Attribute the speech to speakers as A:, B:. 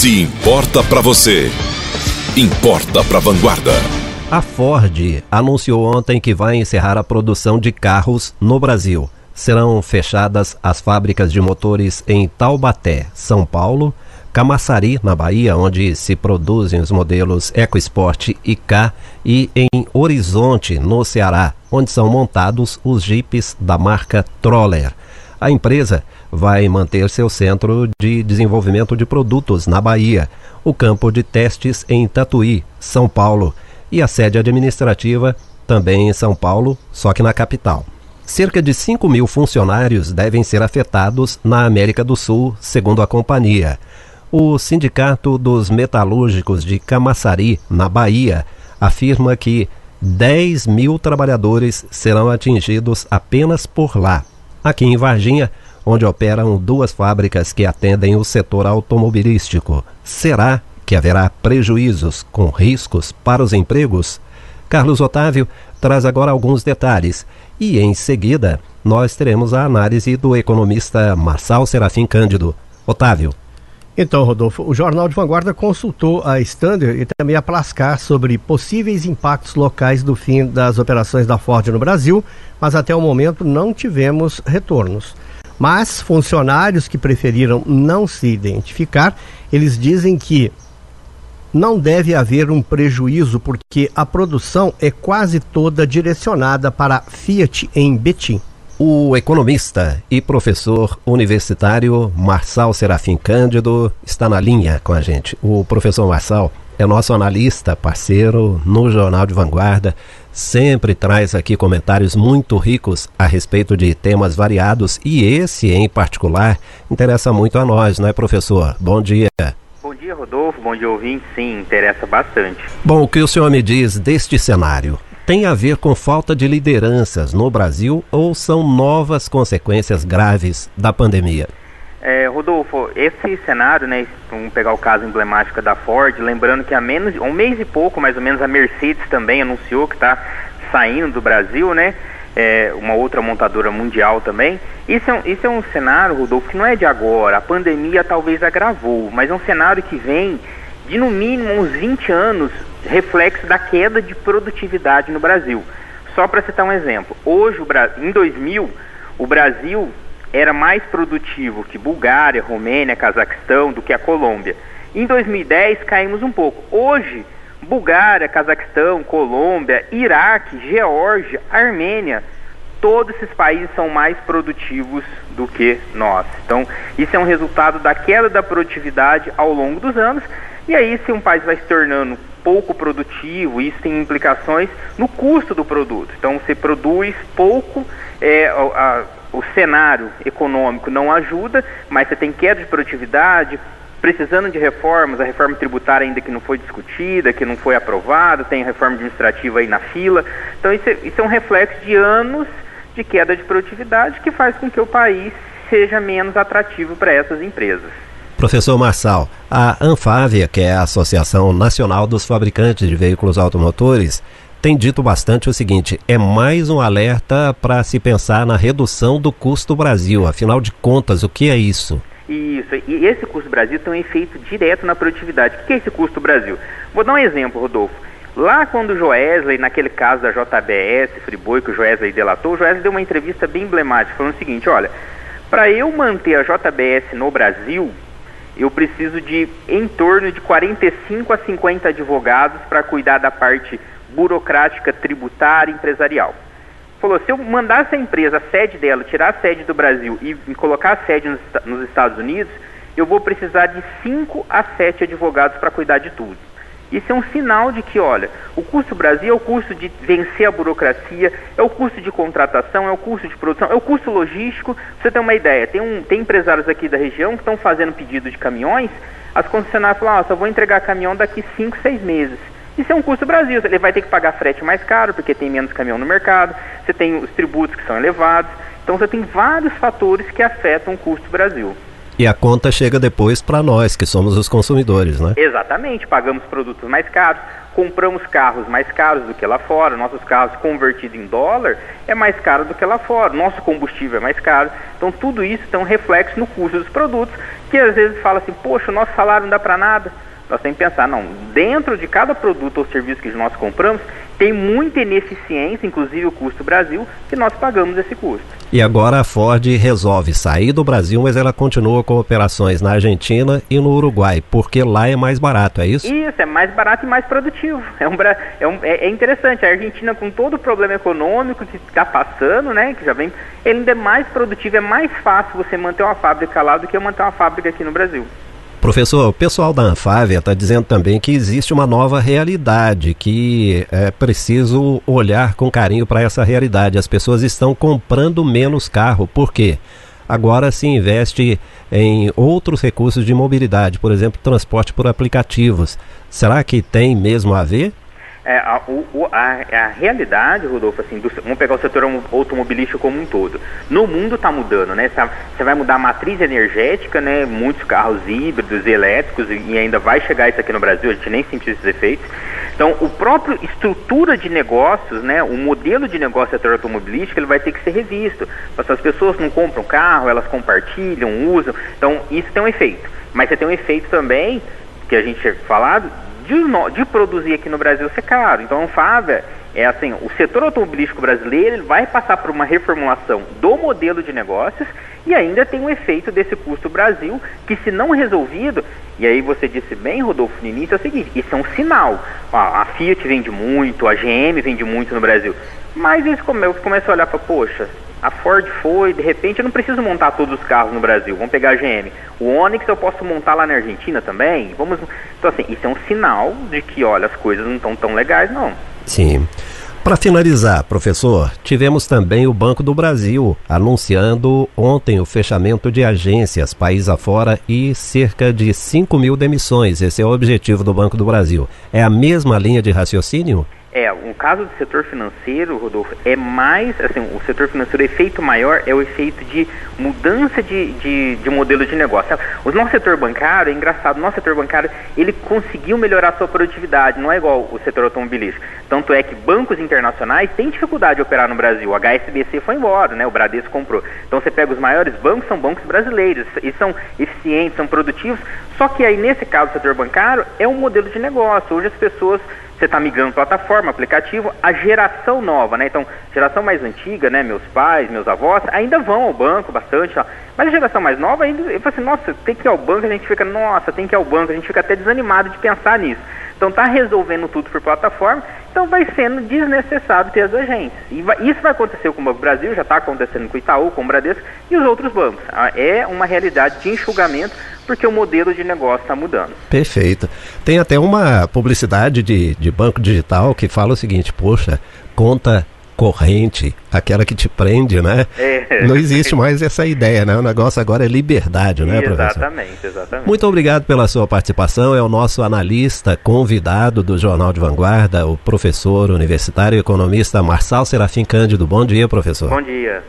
A: Se importa para você, importa para Vanguarda.
B: A Ford anunciou ontem que vai encerrar a produção de carros no Brasil. Serão fechadas as fábricas de motores em Taubaté, São Paulo, Camaçari, na Bahia, onde se produzem os modelos EcoSport e K, e em Horizonte, no Ceará, onde são montados os jipes da marca Troller. A empresa vai manter seu centro de desenvolvimento de produtos na Bahia, o campo de testes em Tatuí, São Paulo, e a sede administrativa também em São Paulo, só que na capital. Cerca de 5 mil funcionários devem ser afetados na América do Sul, segundo a companhia. O Sindicato dos Metalúrgicos de Camaçari, na Bahia, afirma que 10 mil trabalhadores serão atingidos apenas por lá. Aqui em Varginha, onde operam duas fábricas que atendem o setor automobilístico, será que haverá prejuízos com riscos para os empregos? Carlos Otávio traz agora alguns detalhes e, em seguida, nós teremos a análise do economista Marçal Serafim Cândido. Otávio.
C: Então, Rodolfo, o Jornal de Vanguarda consultou a Standard e também a Plascar sobre possíveis impactos locais do fim das operações da Ford no Brasil, mas até o momento não tivemos retornos. Mas funcionários que preferiram não se identificar, eles dizem que não deve haver um prejuízo porque a produção é quase toda direcionada para Fiat em Betim.
B: O economista e professor universitário Marçal Serafim Cândido está na linha com a gente. O professor Marçal é nosso analista, parceiro no Jornal de Vanguarda, sempre traz aqui comentários muito ricos a respeito de temas variados e esse em particular interessa muito a nós, não é, professor? Bom dia.
D: Bom dia, Rodolfo. Bom dia, ouvinte. Sim, interessa bastante.
B: Bom, o que o senhor me diz deste cenário? tem a ver com falta de lideranças no Brasil ou são novas consequências graves da pandemia?
D: É, Rodolfo, esse cenário, né, vamos pegar o caso emblemático da Ford, lembrando que há menos um mês e pouco, mais ou menos, a Mercedes também anunciou que está saindo do Brasil, né? É, uma outra montadora mundial também. Isso é, um, isso é um cenário, Rodolfo, que não é de agora. A pandemia talvez agravou, mas é um cenário que vem de no mínimo uns 20 anos reflexo da queda de produtividade no Brasil. Só para citar um exemplo, hoje, em 2000, o Brasil era mais produtivo que Bulgária, Romênia, Cazaquistão, do que a Colômbia. Em 2010 caímos um pouco. Hoje, Bulgária, Cazaquistão, Colômbia, Iraque, Geórgia, Armênia, todos esses países são mais produtivos do que nós. Então, isso é um resultado da queda da produtividade ao longo dos anos. E aí, se um país vai se tornando pouco produtivo, isso tem implicações no custo do produto. Então, você produz pouco, é, a, o cenário econômico não ajuda, mas você tem queda de produtividade, precisando de reformas, a reforma tributária ainda que não foi discutida, que não foi aprovada, tem a reforma administrativa aí na fila. Então, isso é, isso é um reflexo de anos de queda de produtividade que faz com que o país seja menos atrativo para essas empresas.
B: Professor Marçal, a Anfávia, que é a Associação Nacional dos Fabricantes de Veículos Automotores, tem dito bastante o seguinte: é mais um alerta para se pensar na redução do custo Brasil. Afinal de contas, o que é isso?
D: Isso, e esse custo Brasil tem um efeito direto na produtividade. O que é esse custo Brasil? Vou dar um exemplo, Rodolfo. Lá quando o Joesley, naquele caso da JBS, Friboi, que o Joesley delatou, o Joesley deu uma entrevista bem emblemática, falando o seguinte, olha, para eu manter a JBS no Brasil, eu preciso de em torno de 45 a 50 advogados para cuidar da parte burocrática, tributária, empresarial. Falou, se eu mandasse a empresa, a sede dela, tirar a sede do Brasil e colocar a sede nos, nos Estados Unidos, eu vou precisar de 5 a 7 advogados para cuidar de tudo. Isso é um sinal de que, olha, o custo Brasil é o custo de vencer a burocracia, é o custo de contratação, é o custo de produção, é o custo logístico. Você tem uma ideia, tem, um, tem empresários aqui da região que estão fazendo pedido de caminhões, as concessionárias falam, ah, só vou entregar caminhão daqui 5, 6 meses. Isso é um custo Brasil, ele vai ter que pagar frete mais caro, porque tem menos caminhão no mercado, você tem os tributos que são elevados, então você tem vários fatores que afetam o custo Brasil.
B: E a conta chega depois para nós, que somos os consumidores, né?
D: Exatamente, pagamos produtos mais caros, compramos carros mais caros do que lá fora, nossos carros convertidos em dólar é mais caro do que lá fora, nosso combustível é mais caro. Então tudo isso tem um reflexo no custo dos produtos que às vezes fala assim, poxa, o nosso salário não dá para nada. Nós temos que pensar, não, dentro de cada produto ou serviço que nós compramos, tem muita ineficiência, inclusive o custo Brasil, que nós pagamos esse custo.
B: E agora a Ford resolve sair do Brasil, mas ela continua com operações na Argentina e no Uruguai, porque lá é mais barato, é isso?
D: Isso, é mais barato e mais produtivo. É, um, é, um, é, é interessante, a Argentina com todo o problema econômico que está passando, né, que já vem, ele ainda é mais produtivo, é mais fácil você manter uma fábrica lá do que manter uma fábrica aqui no Brasil.
B: Professor, o pessoal da Anfávia está dizendo também que existe uma nova realidade, que é preciso olhar com carinho para essa realidade. As pessoas estão comprando menos carro. Por quê? Agora se investe em outros recursos de mobilidade, por exemplo, transporte por aplicativos. Será que tem mesmo a ver?
D: É, a, o, a, a, realidade, Rodolfo, assim, do, vamos pegar o setor automobilístico como um todo. No mundo está mudando, né? Você vai mudar a matriz energética, né? Muitos carros híbridos elétricos e ainda vai chegar isso aqui no Brasil, a gente nem sentiu esses efeitos. Então, o próprio estrutura de negócios, né? O modelo de negócio do setor automobilístico, ele vai ter que ser revisto. As pessoas não compram carro, elas compartilham, usam. Então, isso tem um efeito. Mas você tem um efeito também, que a gente tinha falado, de, de produzir aqui no Brasil ser caro. Então, a Anfávia é assim, o setor automobilístico brasileiro ele vai passar por uma reformulação do modelo de negócios e ainda tem um efeito desse custo Brasil que se não resolvido, e aí você disse bem, Rodolfo, no início, é o seguinte, isso é um sinal. A Fiat vende muito, a GM vende muito no Brasil, mas eles começam a olhar para, poxa, a Ford foi, de repente eu não preciso montar todos os carros no Brasil, vamos pegar a GM. O Onix eu posso montar lá na Argentina também? Vamos. Então assim, isso é um sinal de que, olha, as coisas não estão tão legais, não.
B: Sim. Para finalizar, professor, tivemos também o Banco do Brasil anunciando ontem o fechamento de agências país afora e cerca de 5 mil demissões. Esse é o objetivo do Banco do Brasil. É a mesma linha de raciocínio?
D: É, o caso do setor financeiro, Rodolfo, é mais, assim, o setor financeiro, o efeito maior é o efeito de mudança de, de, de modelo de negócio. O nosso setor bancário, é engraçado, o nosso setor bancário, ele conseguiu melhorar a sua produtividade, não é igual o setor automobilístico. Tanto é que bancos internacionais têm dificuldade de operar no Brasil. O HSBC foi embora, né? O Bradesco comprou. Então você pega os maiores bancos, são bancos brasileiros, e são eficientes, são produtivos, só que aí nesse caso do setor bancário é um modelo de negócio. Hoje as pessoas você está migrando plataforma, aplicativo, a geração nova, né? Então, geração mais antiga, né? Meus pais, meus avós, ainda vão ao banco bastante, ó. mas a geração mais nova ainda, eu assim, nossa, tem que ir ao banco, a gente fica, nossa, tem que ir ao banco, a gente fica até desanimado de pensar nisso. Então, está resolvendo tudo por plataforma, então vai sendo desnecessário ter as agências. E vai, isso vai acontecer com o Banco Brasil, já está acontecendo com o Itaú, com o Bradesco e os outros bancos. Ah, é uma realidade de enxugamento porque o modelo de negócio está mudando.
B: Perfeito. Tem até uma publicidade de, de banco digital que fala o seguinte: poxa, conta corrente, aquela que te prende, né? É. Não existe mais essa ideia, né? O negócio agora é liberdade, né,
D: professor? Exatamente, exatamente.
B: Muito obrigado pela sua participação. É o nosso analista convidado do Jornal de Vanguarda, o professor universitário e economista Marçal Serafim Cândido. Bom dia, professor.
D: Bom dia.